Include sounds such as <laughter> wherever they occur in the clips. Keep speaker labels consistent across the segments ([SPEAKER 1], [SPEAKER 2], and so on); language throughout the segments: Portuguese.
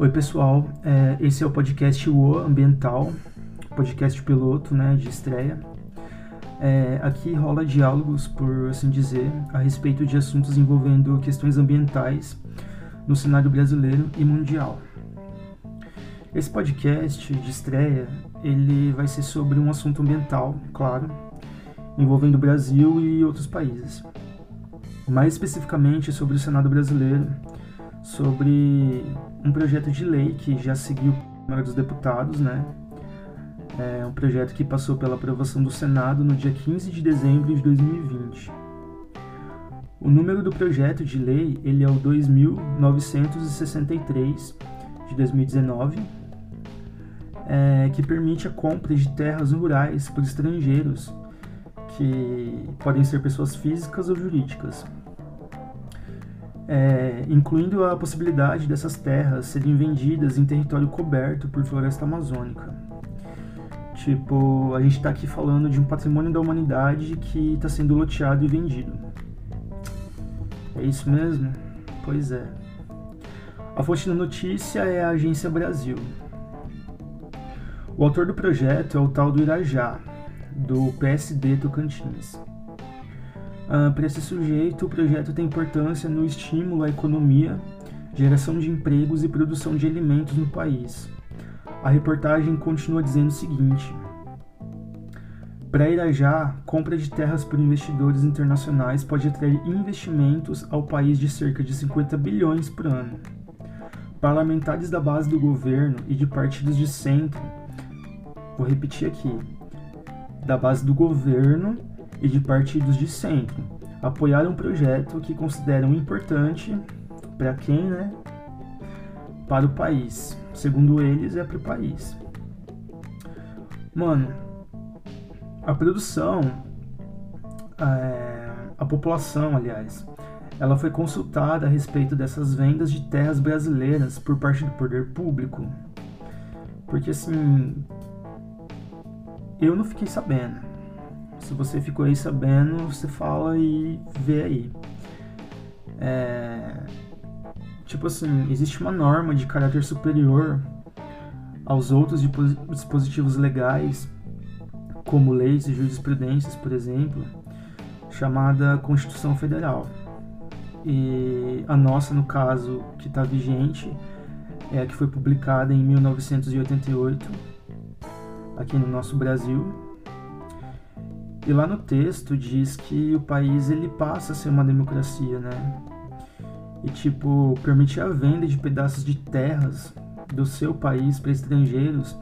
[SPEAKER 1] Oi pessoal, é, esse é o podcast O Ambiental, podcast piloto né, de estreia. É, aqui rola diálogos, por assim dizer, a respeito de assuntos envolvendo questões ambientais no cenário brasileiro e mundial. Esse podcast de estreia ele vai ser sobre um assunto ambiental, claro, envolvendo o Brasil e outros países. Mais especificamente sobre o Senado brasileiro sobre um projeto de lei que já seguiu a Câmara dos Deputados, né? É um projeto que passou pela aprovação do Senado no dia 15 de dezembro de 2020. O número do projeto de lei ele é o 2963 de 2019, é, que permite a compra de terras rurais por estrangeiros, que podem ser pessoas físicas ou jurídicas, é, incluindo a possibilidade dessas terras serem vendidas em território coberto por floresta amazônica. Tipo, a gente está aqui falando de um patrimônio da humanidade que está sendo loteado e vendido. É isso mesmo? Pois é. A fonte da notícia é a Agência Brasil. O autor do projeto é o tal do Irajá, do PSD Tocantins. Ah, Para esse sujeito, o projeto tem importância no estímulo à economia, geração de empregos e produção de alimentos no país. A reportagem continua dizendo o seguinte: Para Irajá, compra de terras por investidores internacionais pode atrair investimentos ao país de cerca de 50 bilhões por ano. Parlamentares da base do governo e de partidos de centro, vou repetir aqui, da base do governo e de partidos de centro apoiaram um projeto que consideram importante para quem, né? Para o país. Segundo eles, é para o país. Mano, a produção, é, a população, aliás, ela foi consultada a respeito dessas vendas de terras brasileiras por parte do poder público. Porque assim, eu não fiquei sabendo. Se você ficou aí sabendo, você fala e vê aí. É... Tipo assim, existe uma norma de caráter superior aos outros dispositivos legais, como leis e jurisprudências, por exemplo, chamada Constituição Federal. E a nossa, no caso, que está vigente, é a que foi publicada em 1988, aqui no nosso Brasil, e lá no texto diz que o país ele passa a ser uma democracia, né? E tipo, permitir a venda de pedaços de terras do seu país para estrangeiros,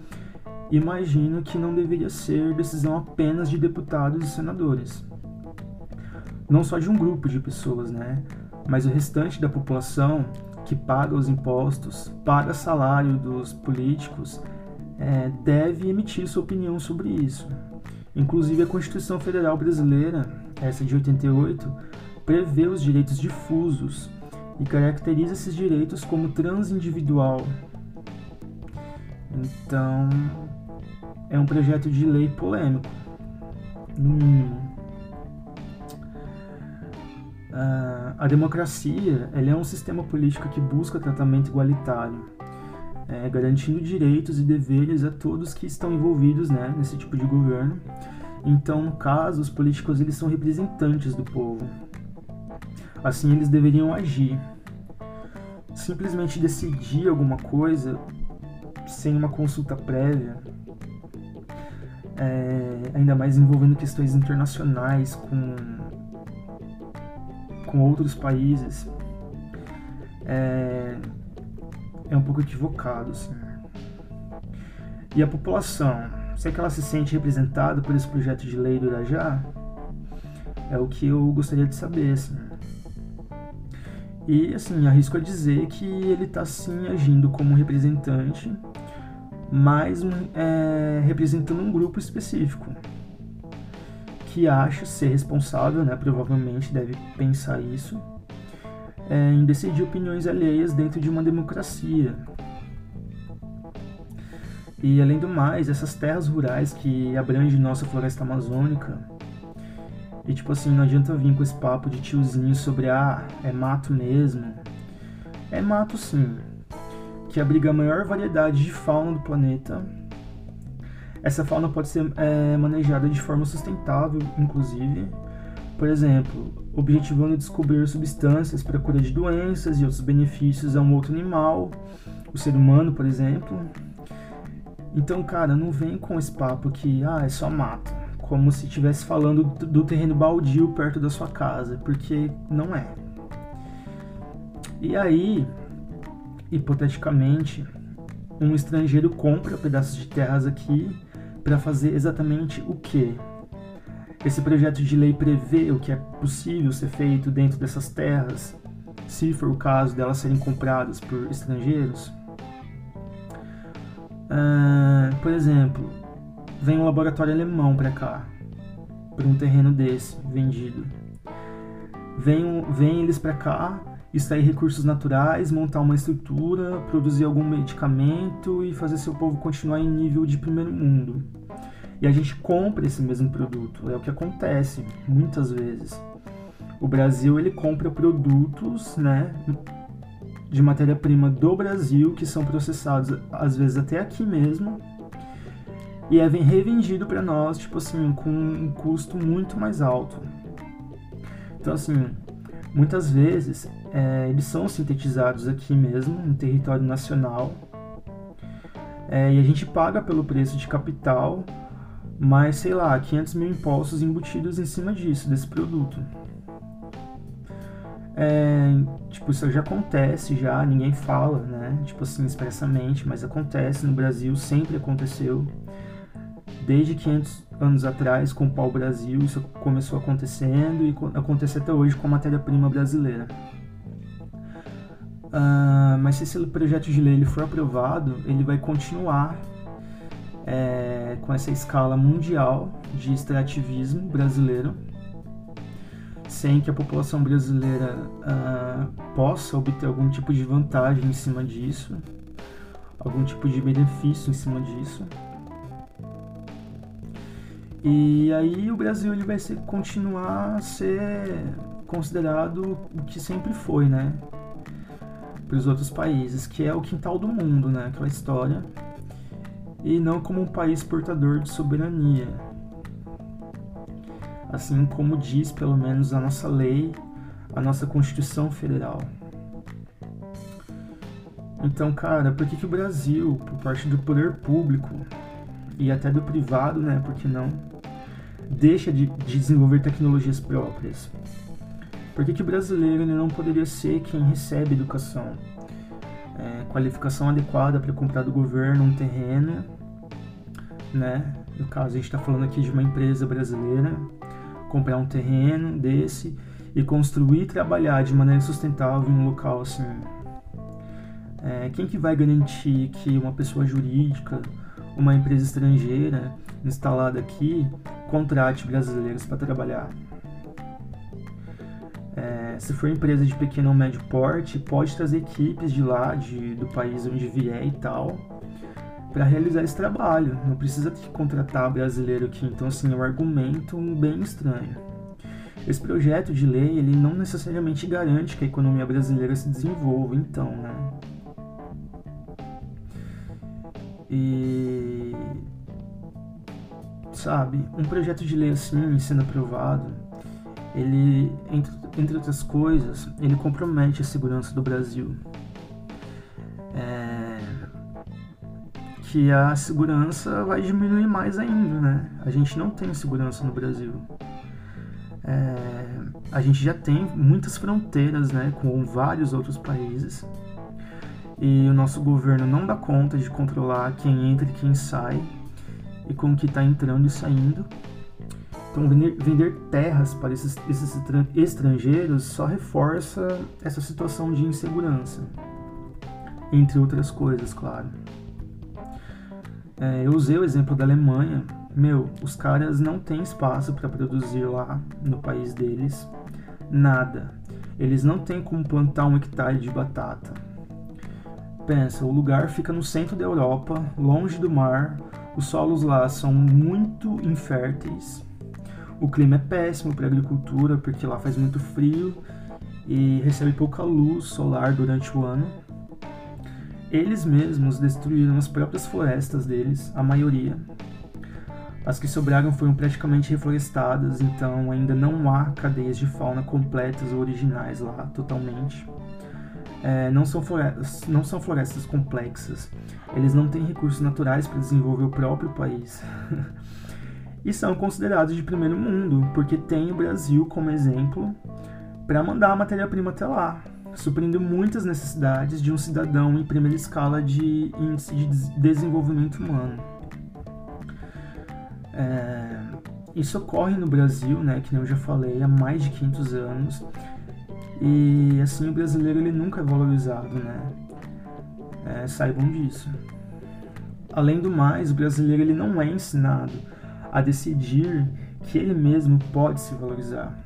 [SPEAKER 1] imagino que não deveria ser decisão apenas de deputados e senadores. Não só de um grupo de pessoas, né? Mas o restante da população que paga os impostos, paga salário dos políticos, é, deve emitir sua opinião sobre isso. Inclusive, a Constituição Federal Brasileira, essa de 88, prevê os direitos difusos e caracteriza esses direitos como transindividual. Então, é um projeto de lei polêmico, no mínimo. Uh, a democracia é um sistema político que busca tratamento igualitário, é, garantindo direitos e deveres a todos que estão envolvidos né, nesse tipo de governo. Então, no caso, os políticos eles são representantes do povo. Assim, eles deveriam agir. Simplesmente decidir alguma coisa sem uma consulta prévia, é, ainda mais envolvendo questões internacionais com, com outros países, é, é um pouco equivocado. Assim. E a população, será que ela se sente representada por esse projeto de lei do Irajá? É o que eu gostaria de saber. Assim. E assim, arrisco a dizer que ele está sim agindo como representante, mas é, representando um grupo específico que acha ser responsável, né? Provavelmente deve pensar isso é, em decidir opiniões alheias dentro de uma democracia. E além do mais, essas terras rurais que abrangem nossa floresta amazônica, e tipo assim, não adianta vir com esse papo de tiozinho sobre ah, é mato mesmo. É mato sim, que abriga a maior variedade de fauna do planeta. Essa fauna pode ser é, manejada de forma sustentável, inclusive. Por exemplo, objetivando descobrir substâncias para cura de doenças e outros benefícios a um outro animal, o ser humano, por exemplo. Então, cara, não vem com esse papo que ah, é só mato, como se estivesse falando do terreno baldio perto da sua casa, porque não é. E aí, hipoteticamente, um estrangeiro compra pedaços de terras aqui para fazer exatamente o quê? Esse projeto de lei prevê o que é possível ser feito dentro dessas terras, se for o caso delas serem compradas por estrangeiros? Uh, por exemplo, vem um laboratório alemão para cá, para um terreno desse vendido. Vem, vem eles para cá, extrair recursos naturais, montar uma estrutura, produzir algum medicamento e fazer seu povo continuar em nível de primeiro mundo. E a gente compra esse mesmo produto, é o que acontece muitas vezes. O Brasil ele compra produtos, né, de matéria-prima do Brasil que são processados às vezes até aqui mesmo. E é revendido para nós tipo assim com um custo muito mais alto. Então assim muitas vezes é, eles são sintetizados aqui mesmo no território nacional. É, e a gente paga pelo preço de capital mais sei lá 500 mil impostos embutidos em cima disso desse produto é, tipo, isso já acontece já, ninguém fala, né? Tipo assim, expressamente, mas acontece no Brasil, sempre aconteceu. Desde 500 anos atrás, com o pau-brasil, isso começou acontecendo e acontece até hoje com a matéria-prima brasileira. Uh, mas se esse projeto de lei ele for aprovado, ele vai continuar é, com essa escala mundial de extrativismo brasileiro sem que a população brasileira uh, possa obter algum tipo de vantagem em cima disso, algum tipo de benefício em cima disso. E aí o Brasil ele vai ser, continuar a ser considerado o que sempre foi, né? Para os outros países, que é o quintal do mundo, né? Aquela história. E não como um país portador de soberania, assim como diz pelo menos a nossa lei, a nossa Constituição Federal. Então, cara, por que, que o Brasil, por parte do poder público e até do privado, né, por que não, deixa de, de desenvolver tecnologias próprias? Por que, que o brasileiro ele não poderia ser quem recebe educação? É, qualificação adequada para comprar do governo um terreno, né? No caso, a gente está falando aqui de uma empresa brasileira comprar um terreno desse e construir e trabalhar de maneira sustentável em um local assim. É, quem que vai garantir que uma pessoa jurídica, uma empresa estrangeira instalada aqui, contrate brasileiros para trabalhar? É, se for empresa de pequeno ou médio porte, pode trazer equipes de lá, de, do país onde vier e tal, para realizar esse trabalho. Não precisa contratar brasileiro aqui. Então, assim, é um argumento bem estranho. Esse projeto de lei, ele não necessariamente garante que a economia brasileira se desenvolva, então, né? E sabe, um projeto de lei assim, sendo aprovado, ele, entre, entre outras coisas, ele compromete a segurança do Brasil. É, que a segurança vai diminuir mais ainda, né? A gente não tem segurança no Brasil. É, a gente já tem muitas fronteiras, né, com vários outros países. E o nosso governo não dá conta de controlar quem entra e quem sai e com que está entrando e saindo. Então, vender, vender terras para esses, esses estrangeiros só reforça essa situação de insegurança, entre outras coisas, claro. É, eu usei o exemplo da Alemanha. Meu, os caras não têm espaço para produzir lá no país deles nada. Eles não têm como plantar um hectare de batata. Pensa, o lugar fica no centro da Europa, longe do mar. Os solos lá são muito inférteis. O clima é péssimo para agricultura porque lá faz muito frio e recebe pouca luz solar durante o ano. Eles mesmos destruíram as próprias florestas deles, a maioria. As que sobraram foram praticamente reflorestadas, então ainda não há cadeias de fauna completas ou originais lá totalmente. É, não, são florestas, não são florestas complexas, eles não têm recursos naturais para desenvolver o próprio país. <laughs> e são considerados de primeiro mundo, porque tem o Brasil como exemplo para mandar a matéria-prima até lá, suprindo muitas necessidades de um cidadão em primeira escala de índice de desenvolvimento humano. É, isso ocorre no Brasil, né, que eu já falei, há mais de 500 anos. E assim o brasileiro ele nunca é valorizado, né? É, saibam disso. Além do mais, o brasileiro ele não é ensinado a decidir que ele mesmo pode se valorizar.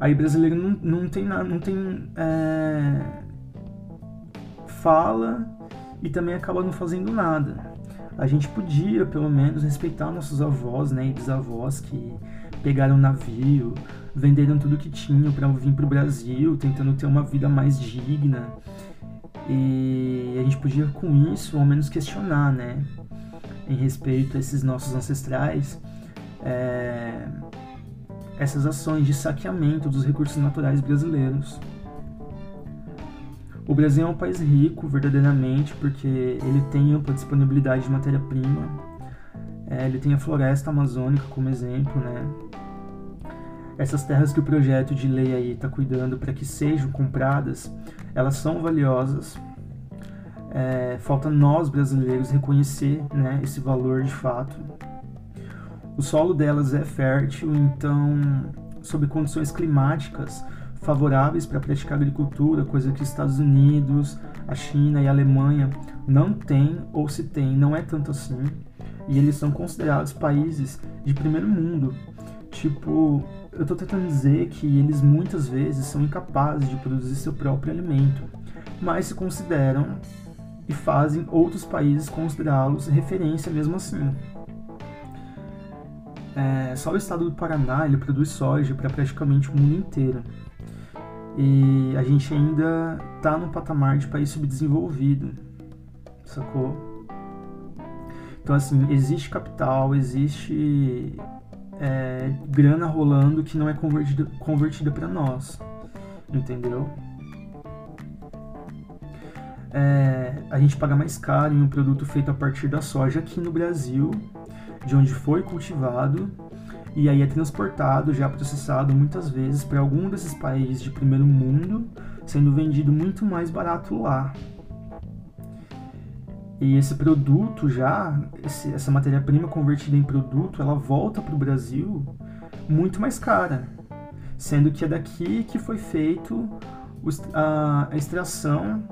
[SPEAKER 1] Aí brasileiro não, não tem não tem é, fala e também acaba não fazendo nada. A gente podia, pelo menos, respeitar nossos avós né, e bisavós que pegaram navio, venderam tudo que tinham para vir para o Brasil, tentando ter uma vida mais digna. E a gente podia, com isso, ao menos questionar, né? Em respeito a esses nossos ancestrais. É, essas ações de saqueamento dos recursos naturais brasileiros. O Brasil é um país rico, verdadeiramente, porque ele tem ampla disponibilidade de matéria-prima. É, ele tem a floresta amazônica como exemplo, né? Essas terras que o projeto de lei aí está cuidando para que sejam compradas, elas são valiosas. É, falta nós brasileiros reconhecer né, esse valor de fato. O solo delas é fértil, então, sob condições climáticas favoráveis para praticar agricultura, coisa que os Estados Unidos, a China e a Alemanha não têm ou se tem, não é tanto assim. E eles são considerados países de primeiro mundo. Tipo, eu estou tentando dizer que eles muitas vezes são incapazes de produzir seu próprio alimento, mas se consideram e fazem outros países considerá-los referência mesmo assim. É, só o estado do Paraná ele produz soja para praticamente o mundo inteiro. E a gente ainda está no patamar de país subdesenvolvido, sacou? Então, assim, existe capital, existe é, grana rolando que não é convertida, convertida para nós, entendeu? É, a gente paga mais caro em um produto feito a partir da soja aqui no Brasil de onde foi cultivado e aí é transportado, já processado muitas vezes para algum desses países de primeiro mundo, sendo vendido muito mais barato lá. E esse produto já, esse, essa matéria-prima convertida em produto, ela volta para o Brasil muito mais cara, sendo que é daqui que foi feito a, extração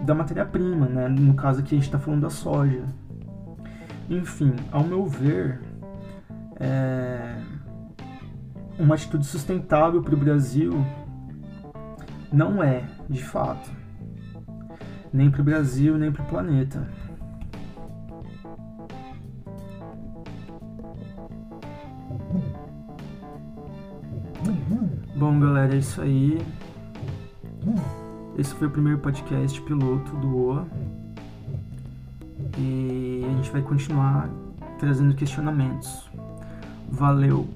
[SPEAKER 1] da matéria-prima, né? no caso aqui a gente está falando da soja. Enfim, ao meu ver, é... uma atitude sustentável para o Brasil não é, de fato, nem para o Brasil, nem para o planeta. Bom, galera, é isso aí. Esse foi o primeiro podcast piloto do OA. E a gente vai continuar trazendo questionamentos. Valeu!